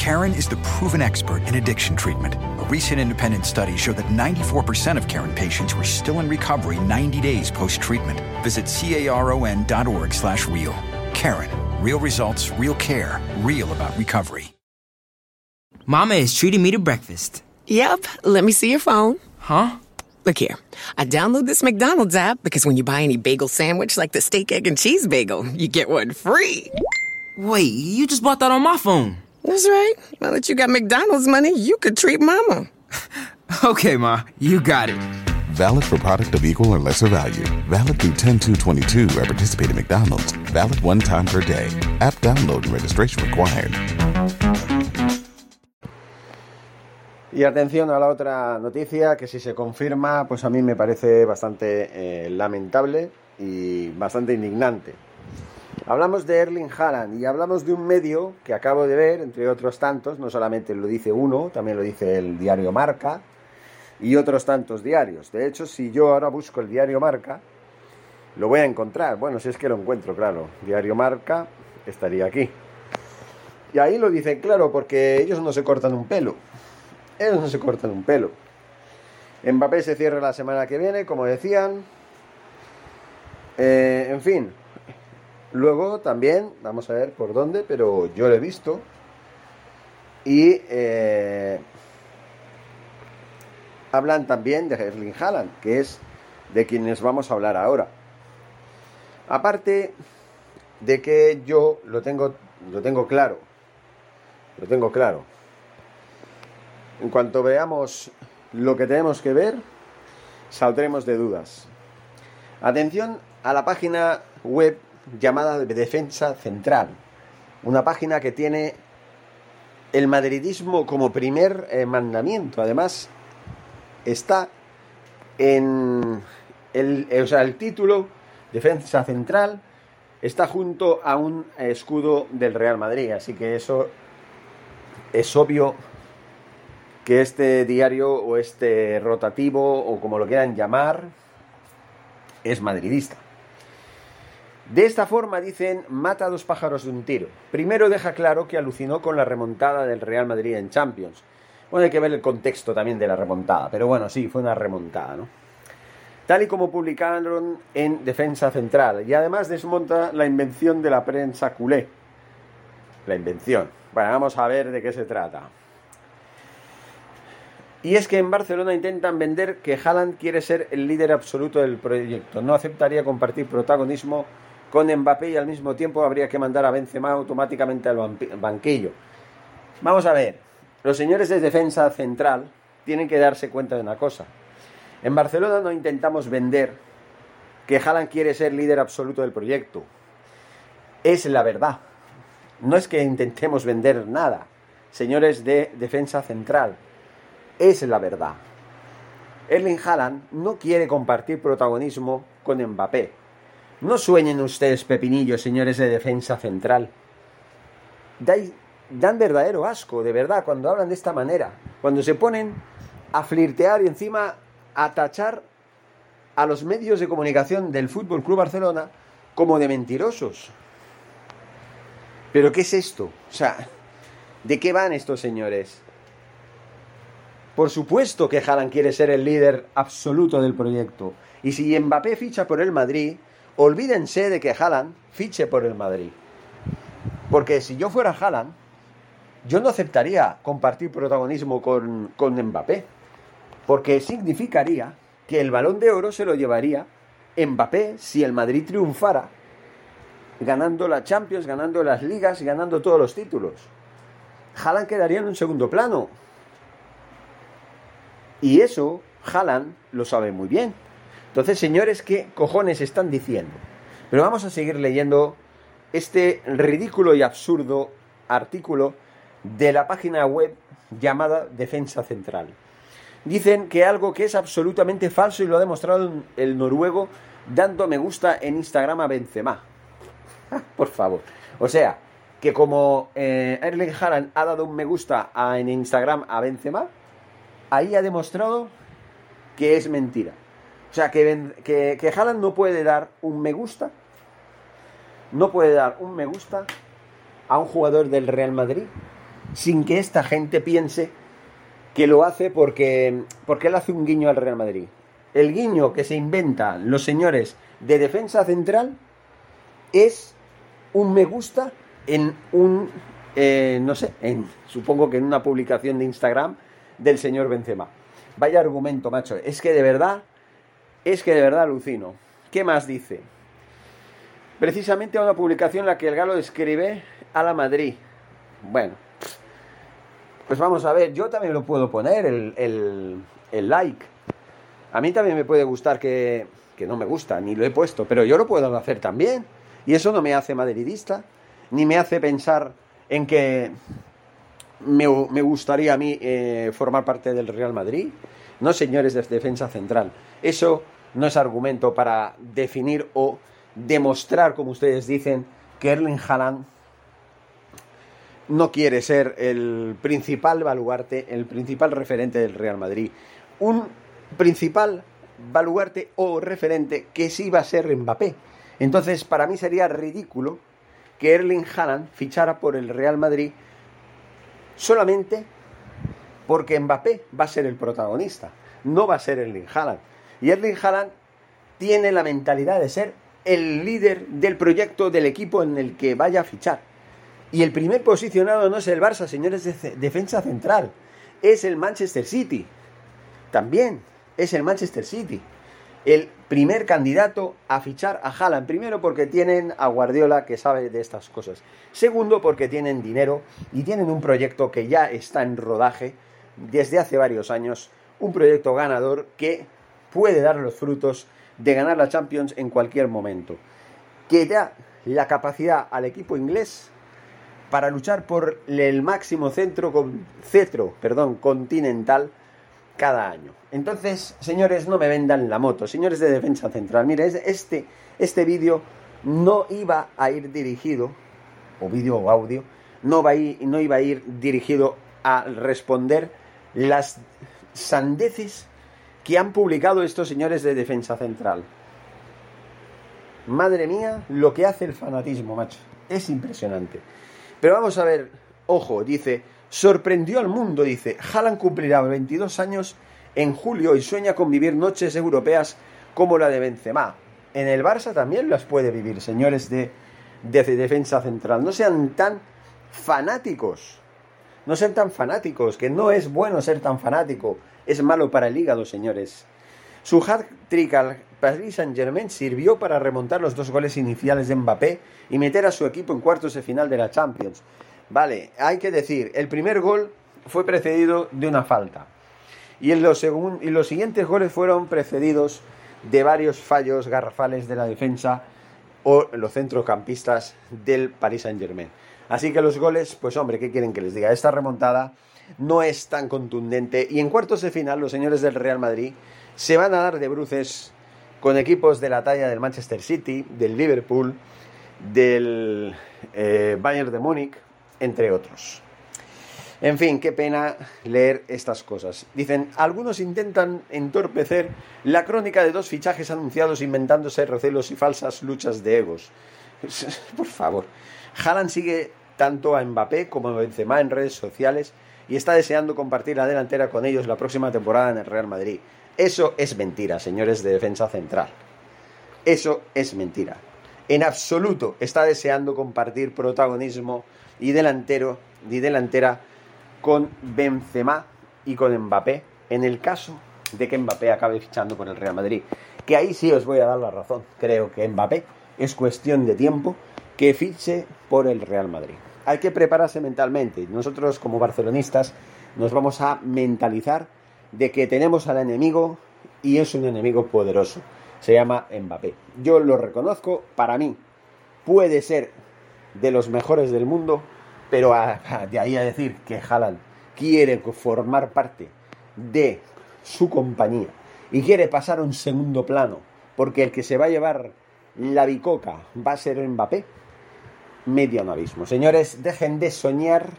Karen is the proven expert in addiction treatment. A recent independent study showed that 94% of Karen patients were still in recovery 90 days post-treatment. Visit caron.org slash real. Karen, real results, real care, real about recovery. Mama is treating me to breakfast. Yep. Let me see your phone. Huh? Look here. I download this McDonald's app because when you buy any bagel sandwich like the steak, egg, and cheese bagel, you get one free. Wait, you just bought that on my phone. That's right. Now that you got McDonald's money, you could treat mama. okay, Ma, you got it. Valid for product of equal or lesser value. Valid through 10222 at participating McDonald's. Valid one time per day. App download and registration required. Y atención a la otra noticia que si se confirma, pues a mí me parece bastante eh, lamentable y bastante indignante. Hablamos de Erling Haaland y hablamos de un medio que acabo de ver, entre otros tantos, no solamente lo dice uno, también lo dice el diario Marca y otros tantos diarios. De hecho, si yo ahora busco el diario Marca, lo voy a encontrar. Bueno, si es que lo encuentro, claro. Diario Marca estaría aquí. Y ahí lo dicen claro, porque ellos no se cortan un pelo. Ellos no se cortan un pelo. Mbappé se cierra la semana que viene, como decían. Eh, en fin. Luego también, vamos a ver por dónde, pero yo lo he visto. Y eh, hablan también de Erling Haaland, que es de quienes vamos a hablar ahora. Aparte de que yo lo tengo, lo tengo claro. Lo tengo claro. En cuanto veamos lo que tenemos que ver, saldremos de dudas. Atención a la página web llamada Defensa Central, una página que tiene el madridismo como primer eh, mandamiento. Además, está en el, o sea, el título Defensa Central está junto a un escudo del Real Madrid, así que eso es obvio que este diario o este rotativo o como lo quieran llamar es madridista. De esta forma dicen mata a dos pájaros de un tiro. Primero deja claro que alucinó con la remontada del Real Madrid en Champions. Bueno, hay que ver el contexto también de la remontada, pero bueno, sí, fue una remontada, ¿no? Tal y como publicaron en Defensa Central. Y además desmonta la invención de la prensa culé. La invención. Bueno, vamos a ver de qué se trata. Y es que en Barcelona intentan vender que Haaland quiere ser el líder absoluto del proyecto. No aceptaría compartir protagonismo con Mbappé y al mismo tiempo habría que mandar a Benzema automáticamente al banquillo. Vamos a ver, los señores de defensa central tienen que darse cuenta de una cosa. En Barcelona no intentamos vender que Haaland quiere ser líder absoluto del proyecto. Es la verdad. No es que intentemos vender nada. Señores de defensa central, es la verdad. Erling Haaland no quiere compartir protagonismo con Mbappé. No sueñen ustedes pepinillos, señores de defensa central. dan verdadero asco, de verdad, cuando hablan de esta manera. Cuando se ponen a flirtear y encima a tachar a los medios de comunicación del Fútbol Club Barcelona como de mentirosos. ¿Pero qué es esto? O sea, ¿de qué van estos señores? Por supuesto que Haaland quiere ser el líder absoluto del proyecto. Y si Mbappé ficha por el Madrid, olvídense de que Haaland fiche por el Madrid. Porque si yo fuera Haaland, yo no aceptaría compartir protagonismo con, con Mbappé. Porque significaría que el balón de oro se lo llevaría Mbappé si el Madrid triunfara, ganando la Champions, ganando las ligas ganando todos los títulos. Haaland quedaría en un segundo plano. Y eso Haaland lo sabe muy bien. Entonces, señores, ¿qué cojones están diciendo? Pero vamos a seguir leyendo este ridículo y absurdo artículo de la página web llamada Defensa Central. Dicen que algo que es absolutamente falso y lo ha demostrado el noruego dando me gusta en Instagram a Benzema. Por favor. O sea, que como eh, Erling Haaland ha dado un me gusta en Instagram a Benzema, ahí ha demostrado que es mentira. O sea, que, que, que Haaland no puede dar un me gusta, no puede dar un me gusta a un jugador del Real Madrid sin que esta gente piense que lo hace porque, porque él hace un guiño al Real Madrid. El guiño que se inventan los señores de defensa central es un me gusta en un, eh, no sé, en, supongo que en una publicación de Instagram del señor Benzema. Vaya argumento, macho. Es que de verdad, es que de verdad alucino. ¿Qué más dice? Precisamente a una publicación en la que el galo escribe a la Madrid. Bueno, pues vamos a ver, yo también lo puedo poner, el, like. A mí también me puede gustar que, que no me gusta, ni lo he puesto, pero yo lo puedo hacer también. Y eso no me hace madridista, ni me hace pensar en que me, gustaría a mí eh, formar parte del Real Madrid. No, señores de defensa central. Eso no es argumento para definir o demostrar, como ustedes dicen, que Erling Haaland no quiere ser el principal baluarte, el principal referente del Real Madrid. Un principal baluarte o referente que sí va a ser Mbappé. Entonces, para mí sería ridículo que Erling Haaland fichara por el Real Madrid solamente porque Mbappé va a ser el protagonista, no va a ser Erling Haaland. Y Erling Haaland tiene la mentalidad de ser el líder del proyecto del equipo en el que vaya a fichar. Y el primer posicionado no es el Barça, señores de defensa central, es el Manchester City. También es el Manchester City. El primer candidato a fichar a Haaland. Primero porque tienen a Guardiola que sabe de estas cosas. Segundo porque tienen dinero y tienen un proyecto que ya está en rodaje desde hace varios años. Un proyecto ganador que puede dar los frutos de ganar la Champions en cualquier momento. Que da la capacidad al equipo inglés para luchar por el máximo centro con cetro, perdón, continental cada año. Entonces, señores, no me vendan la moto, señores de Defensa Central. Mire, este, este vídeo no iba a ir dirigido, o vídeo o audio, no, va a ir, no iba a ir dirigido a responder las sandeces que han publicado estos señores de Defensa Central. Madre mía, lo que hace el fanatismo, macho. Es impresionante. Pero vamos a ver, ojo, dice, sorprendió al mundo, dice, Haaland cumplirá 22 años en julio y sueña con vivir noches europeas como la de Benzema. En el Barça también las puede vivir, señores de, de defensa central. No sean tan fanáticos. No sean tan fanáticos, que no es bueno ser tan fanático. Es malo para el hígado, señores. Su hat-trick al Paris Saint-Germain sirvió para remontar los dos goles iniciales de Mbappé y meter a su equipo en cuartos de final de la Champions. Vale, hay que decir, el primer gol fue precedido de una falta. Y, en los, y los siguientes goles fueron precedidos de varios fallos garrafales de la defensa o los centrocampistas del Paris Saint-Germain. Así que los goles, pues hombre, ¿qué quieren que les diga? Esta remontada no es tan contundente y en cuartos de final los señores del Real Madrid se van a dar de bruces con equipos de la talla del Manchester City, del Liverpool, del eh, Bayern de Múnich, entre otros. En fin, qué pena leer estas cosas. Dicen, algunos intentan entorpecer la crónica de dos fichajes anunciados inventándose recelos y falsas luchas de egos. Por favor. Sigue tanto a Mbappé como a Benzema en redes sociales y está deseando compartir la delantera con ellos la próxima temporada en el Real Madrid. Eso es mentira, señores de defensa central. Eso es mentira. En absoluto está deseando compartir protagonismo y delantero y delantera con Benzema y con Mbappé en el caso de que Mbappé acabe fichando por el Real Madrid. Que ahí sí os voy a dar la razón. Creo que Mbappé es cuestión de tiempo que fiche por el Real Madrid. Hay que prepararse mentalmente. Nosotros como barcelonistas nos vamos a mentalizar de que tenemos al enemigo y es un enemigo poderoso. Se llama Mbappé. Yo lo reconozco, para mí puede ser de los mejores del mundo, pero de ahí a decir que Haaland quiere formar parte de su compañía y quiere pasar a un segundo plano, porque el que se va a llevar la bicoca va a ser Mbappé, abismo. Señores, dejen de soñar,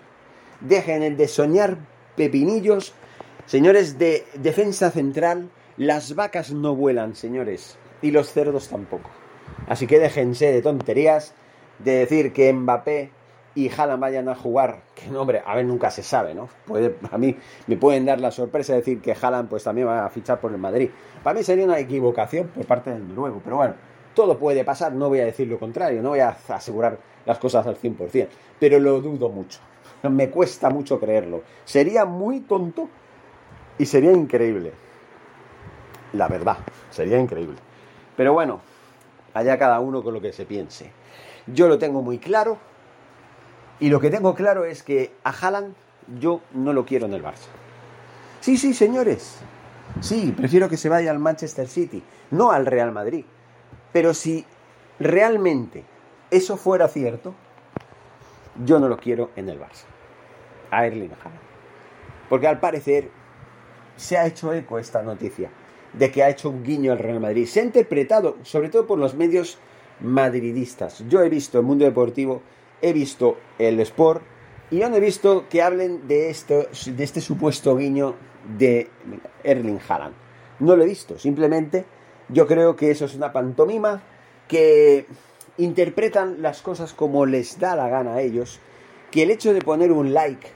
dejen de soñar pepinillos Señores de defensa central, las vacas no vuelan, señores, y los cerdos tampoco. Así que déjense de tonterías de decir que Mbappé y Haaland vayan a jugar, que no, hombre, a ver, nunca se sabe, ¿no? Puede, a mí me pueden dar la sorpresa de decir que Haaland pues también va a fichar por el Madrid. Para mí sería una equivocación por parte del noruego, pero bueno, todo puede pasar, no voy a decir lo contrario, no voy a asegurar las cosas al 100%, pero lo dudo mucho. Me cuesta mucho creerlo. Sería muy tonto y sería increíble. La verdad, sería increíble. Pero bueno, allá cada uno con lo que se piense. Yo lo tengo muy claro. Y lo que tengo claro es que a Haaland yo no lo quiero en el Barça. Sí, sí, señores. Sí, prefiero que se vaya al Manchester City, no al Real Madrid. Pero si realmente eso fuera cierto, yo no lo quiero en el Barça. A Erling Haaland. Porque al parecer se ha hecho eco esta noticia de que ha hecho un guiño al Real Madrid. Se ha interpretado, sobre todo por los medios madridistas. Yo he visto el mundo deportivo, he visto el Sport y yo no he visto que hablen de, esto, de este supuesto guiño de Erling Haaland. No lo he visto, simplemente yo creo que eso es una pantomima que interpretan las cosas como les da la gana a ellos, que el hecho de poner un like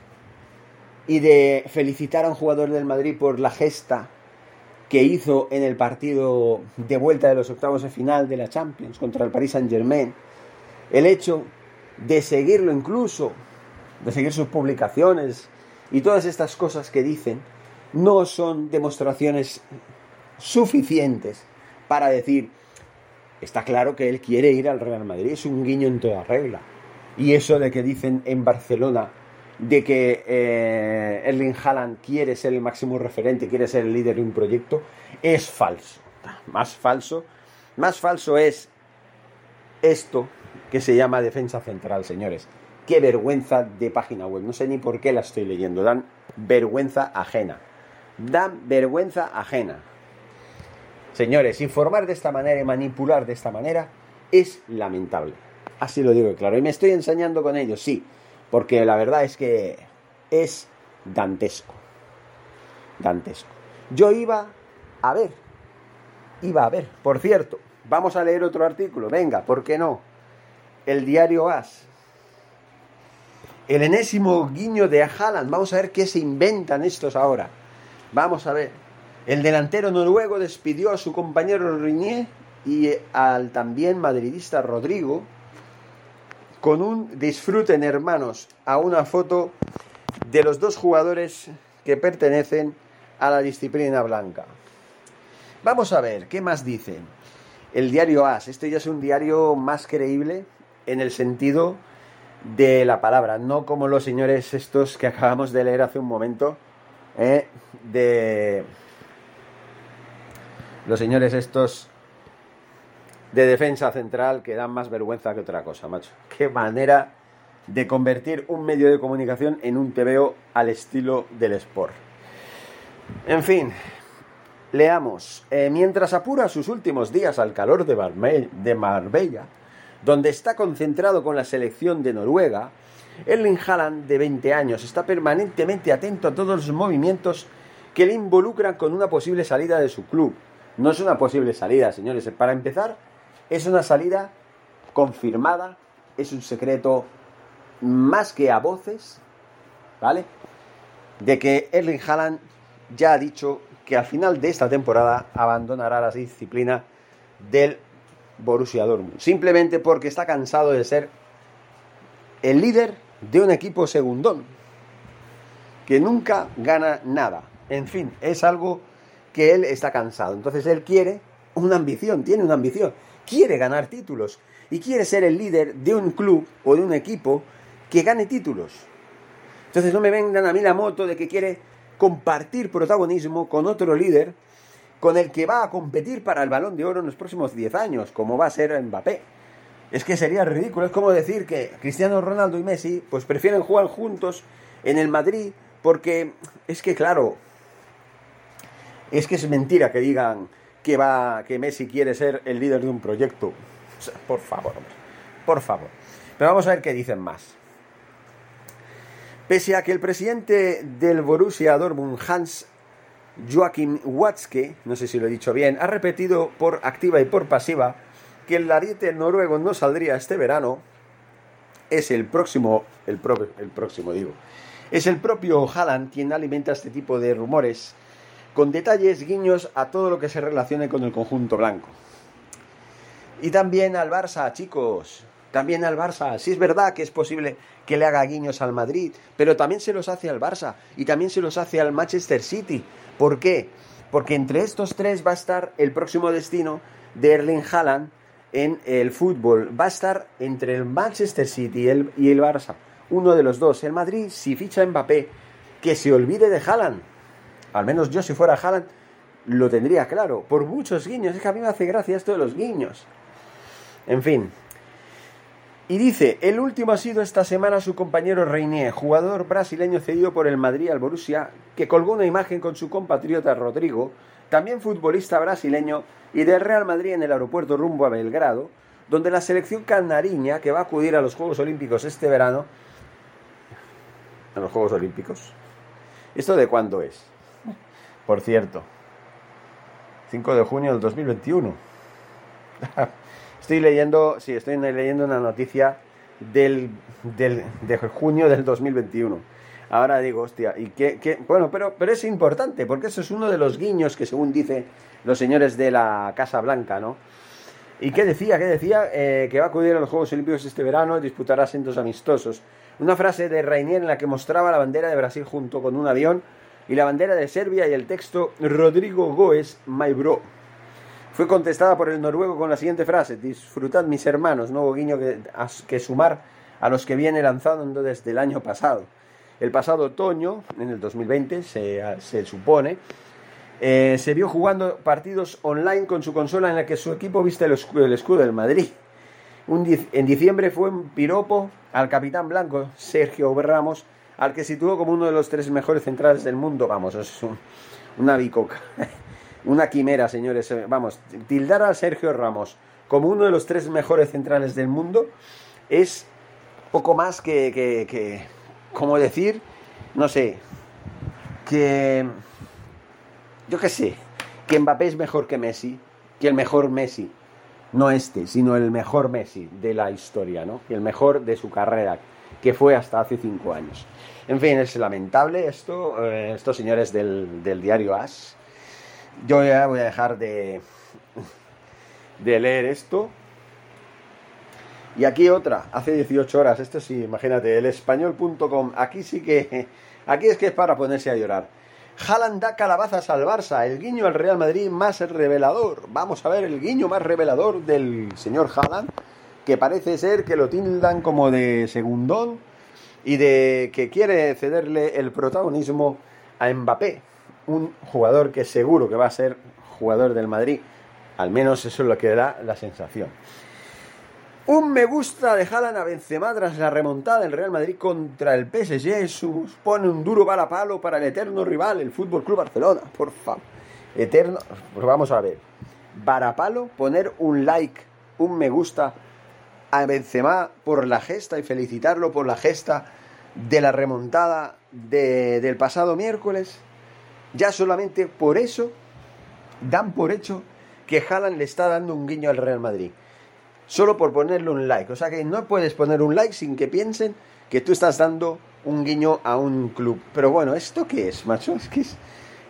y de felicitar a un jugador del Madrid por la gesta que hizo en el partido de vuelta de los octavos de final de la Champions contra el Paris Saint Germain, el hecho de seguirlo incluso, de seguir sus publicaciones y todas estas cosas que dicen, no son demostraciones suficientes para decir, está claro que él quiere ir al Real Madrid, es un guiño en toda regla. Y eso de que dicen en Barcelona de que eh, Erling Haaland quiere ser el máximo referente, quiere ser el líder de un proyecto, es falso. Más falso, más falso es esto que se llama defensa central, señores. Qué vergüenza de página web. No sé ni por qué la estoy leyendo. Dan vergüenza ajena. Dan vergüenza ajena. Señores, informar de esta manera y manipular de esta manera es lamentable. Así lo digo claro. Y me estoy ensañando con ellos, sí porque la verdad es que es dantesco. Dantesco. Yo iba a ver, iba a ver, por cierto, vamos a leer otro artículo, venga, ¿por qué no? El diario As. El enésimo guiño de Haaland, vamos a ver qué se inventan estos ahora. Vamos a ver. El delantero noruego despidió a su compañero Rinier y al también madridista Rodrigo con un disfruten hermanos a una foto de los dos jugadores que pertenecen a la disciplina blanca. Vamos a ver, ¿qué más dicen? El diario AS, este ya es un diario más creíble en el sentido de la palabra, no como los señores estos que acabamos de leer hace un momento, ¿eh? de los señores estos de defensa central que dan más vergüenza que otra cosa, macho. Qué manera de convertir un medio de comunicación en un TVO al estilo del Sport. En fin, leamos. Eh, mientras apura sus últimos días al calor de, de Marbella, donde está concentrado con la selección de Noruega, Erling Haaland, de 20 años, está permanentemente atento a todos los movimientos que le involucran con una posible salida de su club. No es una posible salida, señores. Para empezar, es una salida confirmada, es un secreto más que a voces, ¿vale? De que Erling Haaland ya ha dicho que al final de esta temporada abandonará la disciplina del Borussia Dortmund, simplemente porque está cansado de ser el líder de un equipo segundón que nunca gana nada. En fin, es algo que él está cansado. Entonces él quiere una ambición, tiene una ambición quiere ganar títulos y quiere ser el líder de un club o de un equipo que gane títulos. Entonces no me vengan a mí la moto de que quiere compartir protagonismo con otro líder con el que va a competir para el balón de oro en los próximos 10 años, como va a ser Mbappé. Es que sería ridículo, es como decir que Cristiano Ronaldo y Messi pues prefieren jugar juntos en el Madrid porque es que claro, es que es mentira que digan que va que Messi quiere ser el líder de un proyecto. por favor, por favor. Pero vamos a ver qué dicen más. Pese a que el presidente del Borussia Dortmund, Hans Joachim Watzke, no sé si lo he dicho bien, ha repetido por activa y por pasiva que el ariete noruego no saldría este verano, es el próximo, el, pro- el próximo digo, es el propio Haaland quien alimenta este tipo de rumores con detalles guiños a todo lo que se relacione con el conjunto blanco. Y también al Barça, chicos. También al Barça. Sí es verdad que es posible que le haga guiños al Madrid, pero también se los hace al Barça y también se los hace al Manchester City. ¿Por qué? Porque entre estos tres va a estar el próximo destino de Erling Haaland en el fútbol. Va a estar entre el Manchester City y el, Barça. Uno de los dos. El Madrid, si ficha Mbappé, que se olvide de Haaland. Al menos yo si fuera Haaland lo tendría claro. Por muchos guiños. Es que a mí me hace gracia esto de los guiños. En fin. Y dice, el último ha sido esta semana su compañero Reinier, jugador brasileño cedido por el Madrid al Borussia, que colgó una imagen con su compatriota Rodrigo, también futbolista brasileño y del Real Madrid en el aeropuerto rumbo a Belgrado, donde la selección canariña, que va a acudir a los Juegos Olímpicos este verano, a los Juegos Olímpicos, ¿esto de cuándo es? Por cierto, 5 de junio del 2021. Estoy leyendo, sí, estoy leyendo una noticia del, del, de junio del 2021. Ahora digo, hostia, y qué, qué- bueno, pero, pero es importante, porque eso es uno de los guiños que según dicen los señores de la Casa Blanca, ¿no? ¿Y qué decía? ¿Qué decía? Eh, que va a acudir a los Juegos Olímpicos este verano y disputará asientos amistosos. Una frase de Rainier en la que mostraba la bandera de Brasil junto con un avión y la bandera de Serbia y el texto Rodrigo Goes, my bro. Fue contestada por el noruego con la siguiente frase: Disfrutad, mis hermanos, nuevo guiño que, sumar a los que viene lanzando desde el año pasado. El pasado otoño, en el 2020, se, se supone, eh, se vio jugando partidos online con su consola en la que su equipo viste el escudo, el escudo del Madrid. En diciembre fue un piropo al capitán blanco, Sergio Ramos, al que situó como uno de los tres mejores centrales del mundo. Vamos, es un- una bicoca. Una quimera, señores. Eh, Vamos, tildar a Sergio Ramos como uno de los tres mejores centrales del mundo es poco más que, que, que como decir, no sé, que, yo qué sé, que Mbappé es mejor que Messi, que el mejor Messi, no este, sino el mejor Messi de la historia, ¿no? Y el mejor de su carrera, que fue hasta hace cinco años. En fin, es lamentable esto, eh, estos señores del, del diario As. Yo ya voy a dejar de, de leer esto. Y aquí otra, hace 18 horas, esto sí, imagínate, el español.com, aquí sí que, aquí es que es para ponerse a llorar. Haaland da calabazas al Barça, el guiño al Real Madrid más revelador. Vamos a ver el guiño más revelador del señor Haaland, que parece ser que lo tildan como de segundón y de que quiere cederle el protagonismo a Mbappé, un jugador que seguro que va a ser jugador del Madrid, al menos eso es lo que da la sensación. Un me gusta de Haaland a Benzema tras la remontada del Real Madrid contra el PSG supone un duro balapalo para el eterno rival, el Fútbol Club Barcelona. Por favor, eterno. Pues vamos a ver. Varapalo, poner un like, un me gusta a Benzema por la gesta y felicitarlo por la gesta de la remontada de- del pasado miércoles. Ya solamente por eso dan por hecho que Haaland le está dando un guiño al Real Madrid solo por ponerle un like. O sea que no puedes poner un like sin que piensen que tú estás dando un guiño a un club. Pero bueno, ¿esto qué es, macho? Es que es,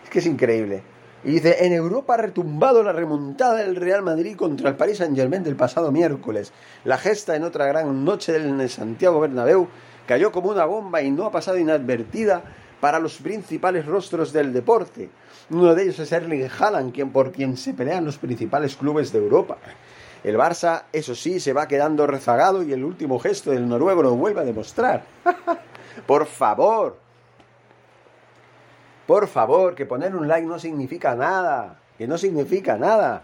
es que es increíble. Y dice, en Europa ha retumbado la remontada del Real Madrid contra el Paris Saint Germain del pasado miércoles. La gesta en otra gran noche en el Santiago Bernabéu cayó como una bomba y no ha pasado inadvertida para los principales rostros del deporte. Uno de ellos es Erling Haaland, quien, por quien se pelean los principales clubes de Europa. El Barça, eso sí, se va quedando rezagado y el último gesto del noruego lo vuelve a demostrar. Por favor. Por favor, que poner un like no significa nada. Que no significa nada.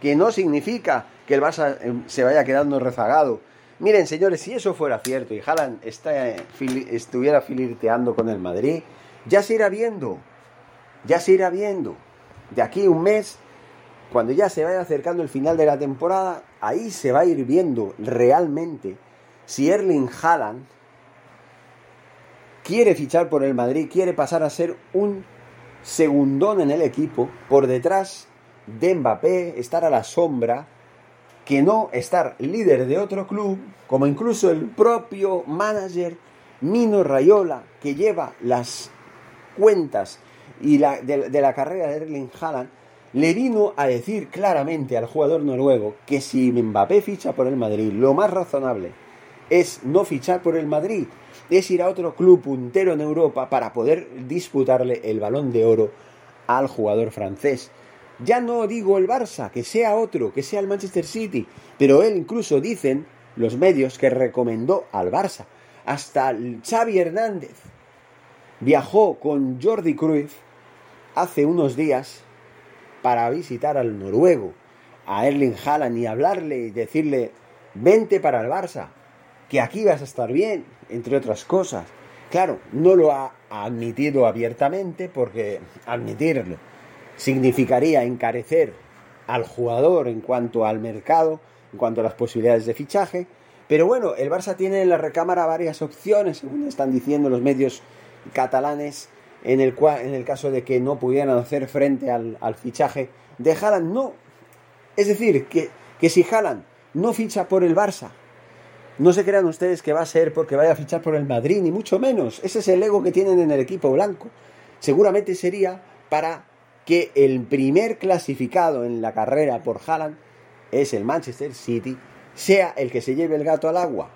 Que no significa que el Barça eh, se vaya quedando rezagado. Miren, señores, si eso fuera cierto y Haaland eh, estuviera filirteando con el Madrid, ya se irá viendo. Ya se irá viendo. De aquí un mes cuando ya se vaya acercando el final de la temporada, ahí se va a ir viendo realmente si Erling Haaland quiere fichar por el Madrid, quiere pasar a ser un segundón en el equipo, por detrás de Mbappé, estar a la sombra que no estar líder de otro club, como incluso el propio manager Mino Rayola, que lleva las cuentas y de, de la carrera de Erling Haaland, le vino a decir claramente al jugador noruego que si Mbappé ficha por el Madrid, lo más razonable es no fichar por el Madrid, es ir a otro club puntero en Europa para poder disputarle el balón de oro al jugador francés. Ya no digo el Barça, que sea otro, que sea el Manchester City, pero él incluso dicen los medios que recomendó al Barça. Hasta Xavi Hernández viajó con Jordi Cruyff hace unos días para visitar al noruego, a Erling Haaland y hablarle y decirle, vente para el Barça, que aquí vas a estar bien, entre otras cosas. Claro, no lo ha admitido abiertamente porque admitirlo significaría encarecer al jugador en cuanto al mercado, en cuanto a las posibilidades de fichaje. Pero bueno, el Barça tiene en la recámara varias opciones, según están diciendo los medios catalanes, en el, cual, en el caso de que no pudieran hacer frente al, fichaje de Haaland. No. Es decir, que, que si Haaland no ficha por el Barça, no se crean ustedes que va a ser porque vaya a fichar por el Madrid, ni mucho menos. Ese es el ego que tienen en el equipo blanco. Seguramente sería para que el primer clasificado en la carrera por Haaland es el Manchester City, sea el que se lleve el gato al agua,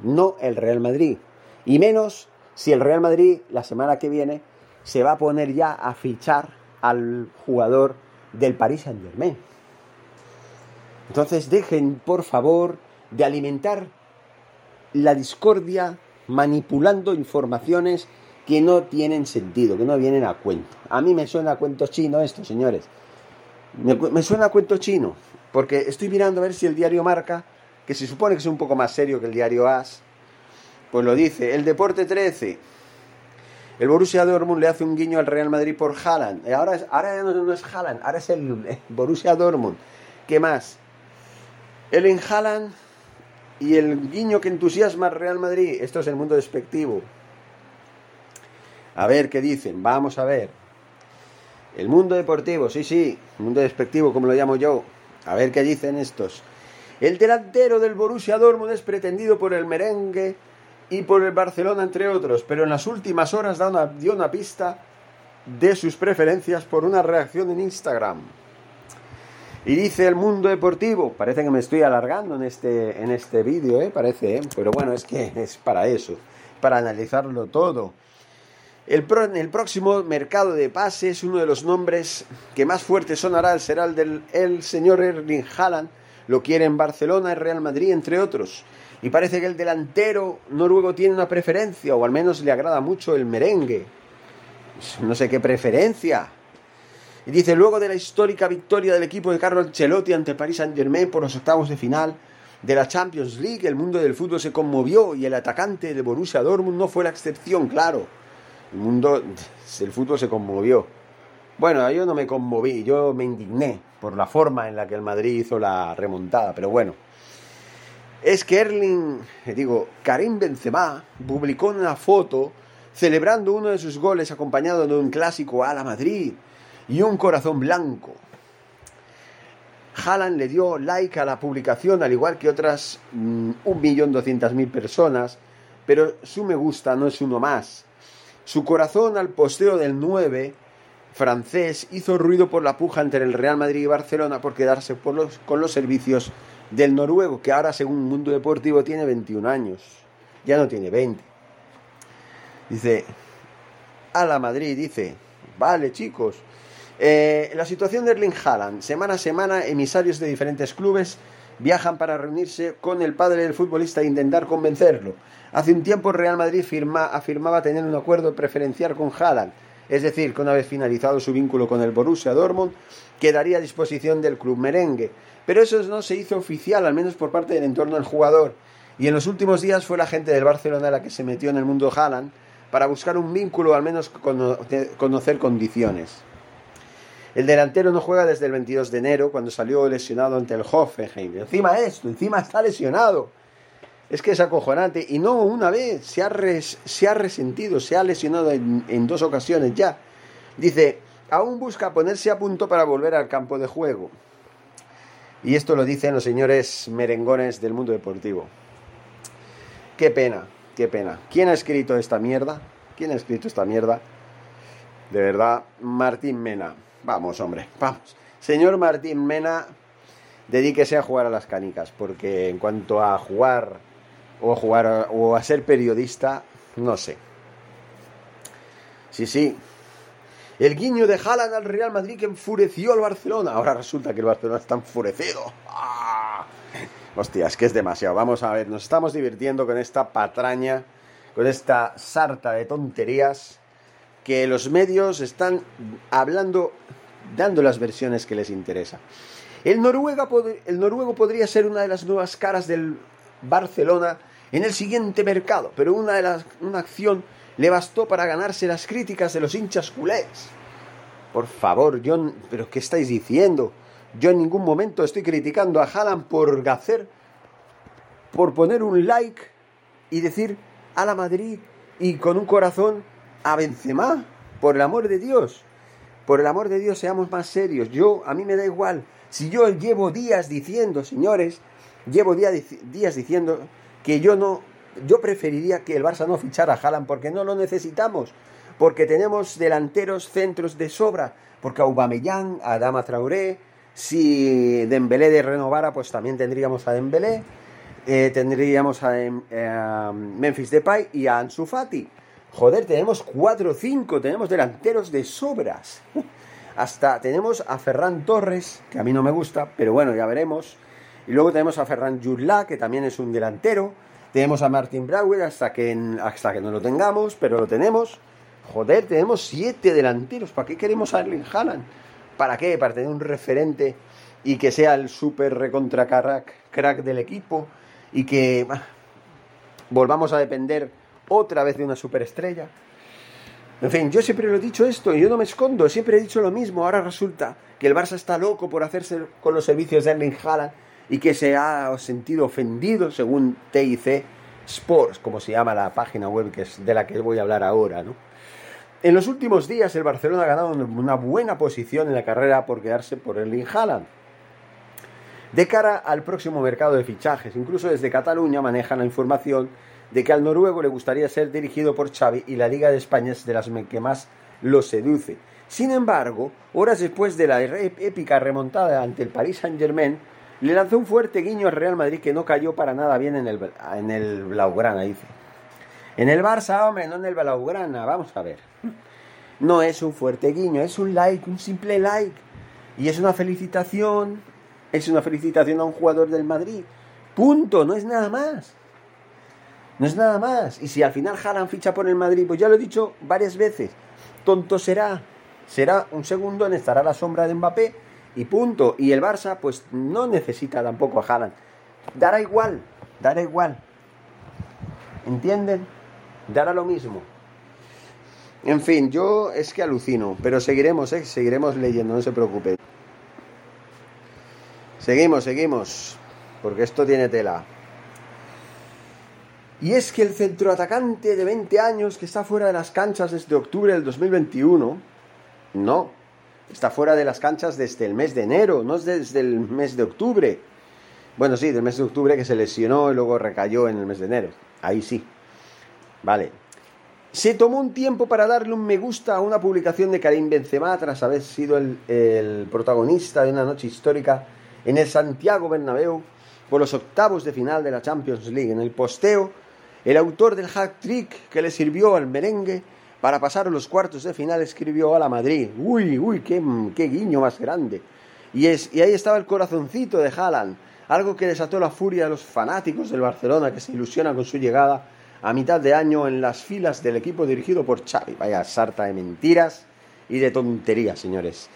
no el Real Madrid. Y menos si el Real Madrid la semana que viene se va a poner ya a fichar al jugador del Paris Saint Germain. Entonces dejen, por favor, de alimentar la discordia manipulando informaciones que no tienen sentido, que no vienen a cuento. A mí me suena a cuento chino esto, señores. Me, suena a cuento chino, porque estoy mirando a ver si el diario Marca, que se supone que es un poco más serio que el diario As, pues lo dice. El Deporte 13. El Borussia Dortmund le hace un guiño al Real Madrid por Haaland. Ahora, es, ahora no, es Haaland, ahora es el, Borussia Dortmund. ¿Qué más? El en Haaland y el guiño que entusiasma al Real Madrid. Esto es el mundo despectivo. A ver qué dicen, vamos a ver. El mundo deportivo, sí, sí, mundo despectivo como lo llamo yo. A ver qué dicen estos. El delantero del Borussia Dortmund es pretendido por el merengue y por el Barcelona, entre otros, pero en las últimas horas dio una pista de sus preferencias por una reacción en Instagram. Y dice el mundo deportivo, parece que me estoy alargando en este, en este vídeo, ¿eh? parece, ¿eh? pero bueno, es que es para eso, para analizarlo todo. El, pro, el, próximo mercado de pases, uno de los nombres que más fuerte sonará será el del el señor Erling Haaland. Lo quiere en Barcelona, el Real Madrid, entre otros. Y parece que el delantero noruego tiene una preferencia, o al menos le agrada mucho el merengue. No sé qué preferencia. Y dice, luego de la histórica victoria del equipo de Carlo Ancelotti ante Paris Saint-Germain por los octavos de final de la Champions League, el mundo del fútbol se conmovió y el atacante de Borussia Dortmund no fue la excepción, claro. El mundo del fútbol se conmovió. Bueno, yo no me conmoví, yo me indigné por la forma en la que el Madrid hizo la remontada, pero bueno. Es que Erling, digo, Karim Benzema publicó una foto celebrando uno de sus goles acompañado de un clásico a la Madrid y un corazón blanco. Haaland le dio like a la publicación, al igual que otras mmm, 1.200.000 personas, pero su me gusta no es uno más. Su corazón al posteo del 9 francés hizo ruido por la puja entre el Real Madrid y Barcelona por quedarse por los, con los servicios del noruego, que ahora según Mundo Deportivo tiene 21 años, ya no tiene 20. Dice, a la Madrid, dice, vale chicos, eh, la situación de Erling Haaland. Semana a semana, emisarios de diferentes clubes viajan para reunirse con el padre del futbolista e intentar convencerlo. Hace un tiempo Real Madrid firma, afirmaba tener un acuerdo preferencial con Haaland, es decir, que una vez finalizado su vínculo con el Borussia Dortmund, quedaría a disposición del club merengue. Pero eso no se hizo oficial, al menos por parte del entorno del jugador. Y en los últimos días fue la gente del Barcelona la que se metió en el mundo Haaland para buscar un vínculo, al menos conocer condiciones. El delantero no juega desde el 22 de enero, cuando salió lesionado ante el Hoffenheim. Encima esto, encima está lesionado. Es que es acojonante. Y no una vez, se ha, res, se ha resentido, se ha lesionado en, en dos ocasiones ya. Dice, aún busca ponerse a punto para volver al campo de juego. Y esto lo dicen los señores merengones del mundo deportivo. Qué pena, qué pena. ¿Quién ha escrito esta mierda? ¿Quién ha escrito esta mierda? De verdad, Martín Mena. Vamos, hombre, vamos. Señor Martín Mena, dedíquese a jugar a las canicas, porque en cuanto a jugar o jugar o a ser periodista, no sé. Sí, sí. El guiño de Haaland al Real Madrid que enfureció al Barcelona. Ahora resulta que el Barcelona está enfurecido. ¡Ah! Hostia, es que es demasiado. Vamos a ver, nos estamos divirtiendo con esta patraña, con esta sarta de tonterías que los medios están hablando, dando las versiones que les interesa. El, el noruego podría ser una de las nuevas caras del Barcelona en el siguiente mercado, pero una, de las, una acción le bastó para ganarse las críticas de los hinchas culés. Por favor, John, ¿pero qué estáis diciendo? Yo en ningún momento estoy criticando a Haaland por hacer, por poner un like y decir a la Madrid y con un corazón a Benzema. Por el amor de Dios, por el amor de Dios, seamos más serios. Yo, a mí me da igual. Si yo llevo días diciendo, señores, llevo días, diciendo que yo no yo preferiría que el Barça no fichara a Haaland porque no lo necesitamos, porque tenemos delanteros centros de sobra, porque a Aubameyang, a Adama Traoré, si Dembélé de renovara, pues también tendríamos a Dembélé, eh, tendríamos a, em, eh, a, Memphis Depay y a Ansu Fati. Joder, tenemos 4 o 5, tenemos delanteros de sobras. Hasta tenemos a Ferran Torres, que a mí no me gusta, pero bueno, ya veremos. Y luego tenemos a Ferran Jurla, que también es un delantero. Tenemos a Martin Brauer hasta que, hasta que no lo tengamos, pero lo tenemos. Joder, tenemos siete delanteros. ¿Para qué queremos a Erling Haaland? ¿Para qué? Para tener un referente y que sea el super recontra crack del equipo y que volvamos a depender otra vez de una superestrella. En fin, yo siempre lo he dicho esto y yo no me escondo, siempre he dicho lo mismo. Ahora resulta que el Barça está loco por hacerse con los servicios de Erling Haaland y que se ha sentido ofendido según TIC Sports, como se llama la página web que es de la que voy a hablar ahora, ¿no? En los últimos días el Barcelona ha ganado una buena posición en la carrera por quedarse por el Haaland. De cara al próximo mercado de fichajes, incluso desde Cataluña manejan la información de que al noruego le gustaría ser dirigido por Xavi y la Liga de España es de las que más lo seduce. Sin embargo, horas después de la épica remontada ante el Paris Saint-Germain, le lanzó un fuerte guiño al Real Madrid que no cayó para nada bien en el, en el Blaugrana, dice. En el Barça, hombre, no en el Blaugrana, vamos a ver. No es un fuerte guiño, es un like, un simple like. Y es una felicitación, es una felicitación a un jugador del Madrid. Punto, no es nada más. No es nada más. Y si al final Haaland ficha por el Madrid, pues ya lo he dicho varias veces, tonto será. Será un segundo, en estará la sombra de Mbappé y punto. Y el Barça, pues no necesita tampoco a Haaland. Dará igual, dará igual. ¿Entienden? Dará lo mismo. En fin, yo es que alucino, pero seguiremos, ¿eh? seguiremos leyendo, no se preocupe. Seguimos, seguimos, porque esto tiene tela. Y es que el centroatacante de 20 años que está fuera de las canchas desde octubre del 2021, no, está fuera de las canchas desde el mes de enero, no es desde el mes de octubre. Bueno, sí, del mes de octubre que se lesionó y luego recayó en el mes de enero. Ahí sí. Vale. Se tomó un tiempo para darle un me gusta a una publicación de Karim Benzema tras haber sido el, protagonista de una noche histórica en el Santiago Bernabéu por los octavos de final de la Champions League. En el posteo, el autor del hat trick que le sirvió al merengue para pasar los cuartos de final escribió a la Madrid. Uy, uy, qué, qué guiño más grande. Y ahí estaba el corazoncito de Haaland, algo que desató la furia de los fanáticos del Barcelona que se ilusionan con su llegada a mitad de año en las filas del equipo dirigido por Xavi. Vaya sarta de mentiras y de tonterías, señores.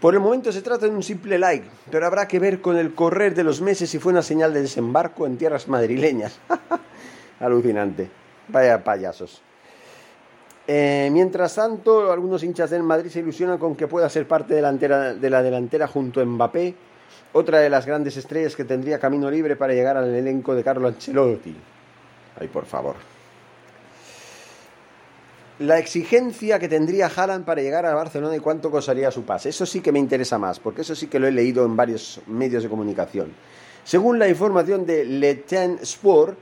Por el momento se trata de un simple like, pero habrá que ver con el correr de los meses si fue una señal de desembarco en tierras madrileñas. Alucinante. Vaya payasos. Eh, mientras tanto, algunos hinchas del Madrid se ilusionan con que pueda ser parte delantera, de la delantera junto a Mbappé, otra de las grandes estrellas que tendría camino libre para llegar al elenco de Carlo Ancelotti. Ay, por favor. la exigencia que tendría Haaland para llegar a Barcelona y cuánto costaría su pase. Eso sí que me interesa más, porque eso sí que lo he leído en varios medios de comunicación. Según la información de Le Temps Sport,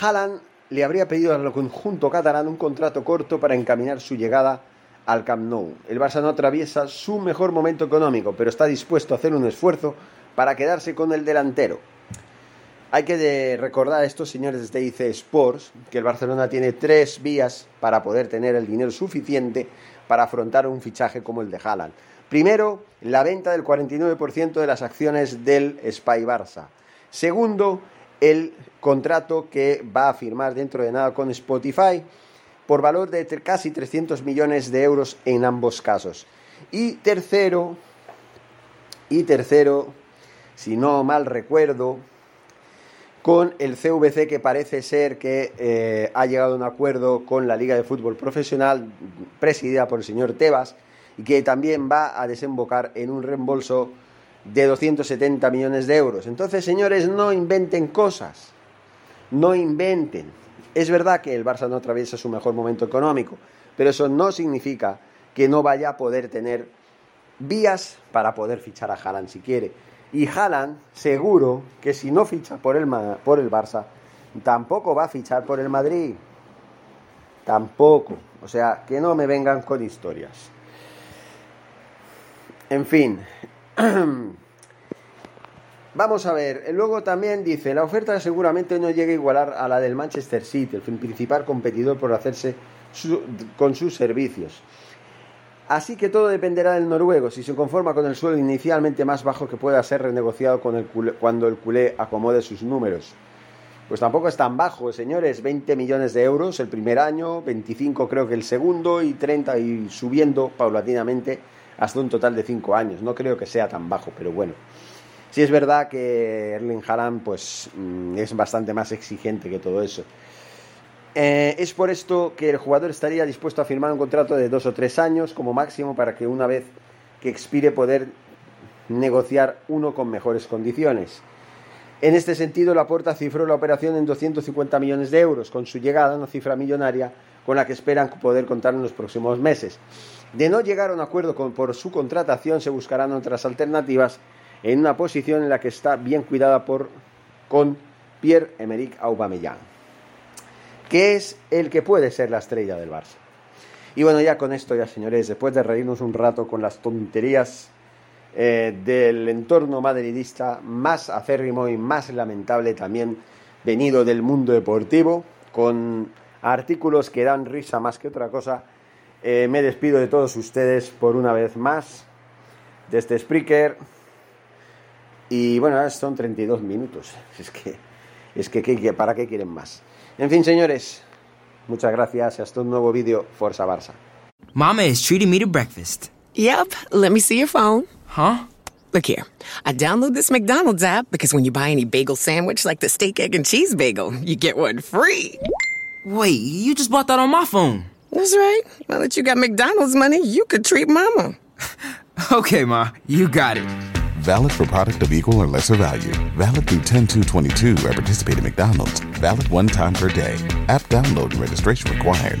Haaland le habría pedido al conjunto catalán un contrato corto para encaminar su llegada al Camp Nou. El Barça no atraviesa su mejor momento económico, pero está dispuesto a hacer un esfuerzo para quedarse con el delantero. Hay que recordar a estos señores de IC Sports que el Barcelona tiene tres vías para poder tener el dinero suficiente para afrontar un fichaje como el de Haaland. Primero, la venta del 49% de las acciones del Spy Barça. Segundo, el contrato que va a firmar dentro de nada con Spotify por valor de casi 300 millones de euros en ambos casos. Y tercero, y tercero, si no mal recuerdo, con el CVC que parece ser que eh, ha llegado a un acuerdo con la Liga de Fútbol Profesional presidida por el señor Tebas y que también va a desembocar en un reembolso de 270 millones de euros. Entonces, señores, no inventen cosas, no inventen. Es verdad que el Barça no atraviesa su mejor momento económico, pero eso no significa que no vaya a poder tener vías para poder fichar a Haaland si quiere. Y Haaland, seguro que si no ficha por el, por el Barça, tampoco va a fichar por el Madrid. Tampoco. O sea, que no me vengan con historias. En fin. Vamos a ver. Luego también dice, la oferta seguramente no llega a igualar a la del Manchester City, el principal competidor por hacerse con sus servicios. Así que todo dependerá del noruego, si se conforma con el suelo inicialmente más bajo que pueda ser renegociado con el cuando el culé acomode sus números. Pues tampoco es tan bajo, señores, 20 millones de euros el primer año, 25 creo que el segundo y 30 y subiendo paulatinamente hasta un total de 5 años. No creo que sea tan bajo, pero bueno. Sí es verdad que Erling Haaland pues, mm, es bastante más exigente que todo eso. Eh, es por esto que el jugador estaría dispuesto a firmar un contrato de dos o tres años como máximo para que una vez que expire poder negociar uno con mejores condiciones. En este sentido, Laporta cifró la operación en 250 millones de euros, con su llegada una cifra millonaria con la que esperan poder contar en los próximos meses. De no llegar a un acuerdo por su contratación, se buscarán otras alternativas en una posición en la que está bien cuidada por, con Pierre-Emerick Aubameyang que es el que puede ser la estrella del Barça. Y bueno, ya con esto, ya señores, después de reírnos un rato con las tonterías eh, del entorno madridista más acérrimo y más lamentable también venido del mundo deportivo, con artículos que dan risa más que otra cosa, eh, me despido de todos ustedes por una vez más de este Spreaker. Y bueno, son 32 minutos. Es que, es que, ¿para qué quieren más? En fin, señores, muchas gracias. Hasta un nuevo vídeo. Forza Barça. Mama is treating me to breakfast. Yep. Let me see your phone. Huh? Look here. I download this McDonald's app because when you buy any bagel sandwich like the steak, egg, and cheese bagel, you get one free. Wait, you just bought that on my phone. That's right. Now that you got McDonald's money, you could treat Mama. okay, Ma, you got it. Valid for product of equal or lesser value. Valid through 10222 at participating McDonald's. Valid one time per day. App download and registration required.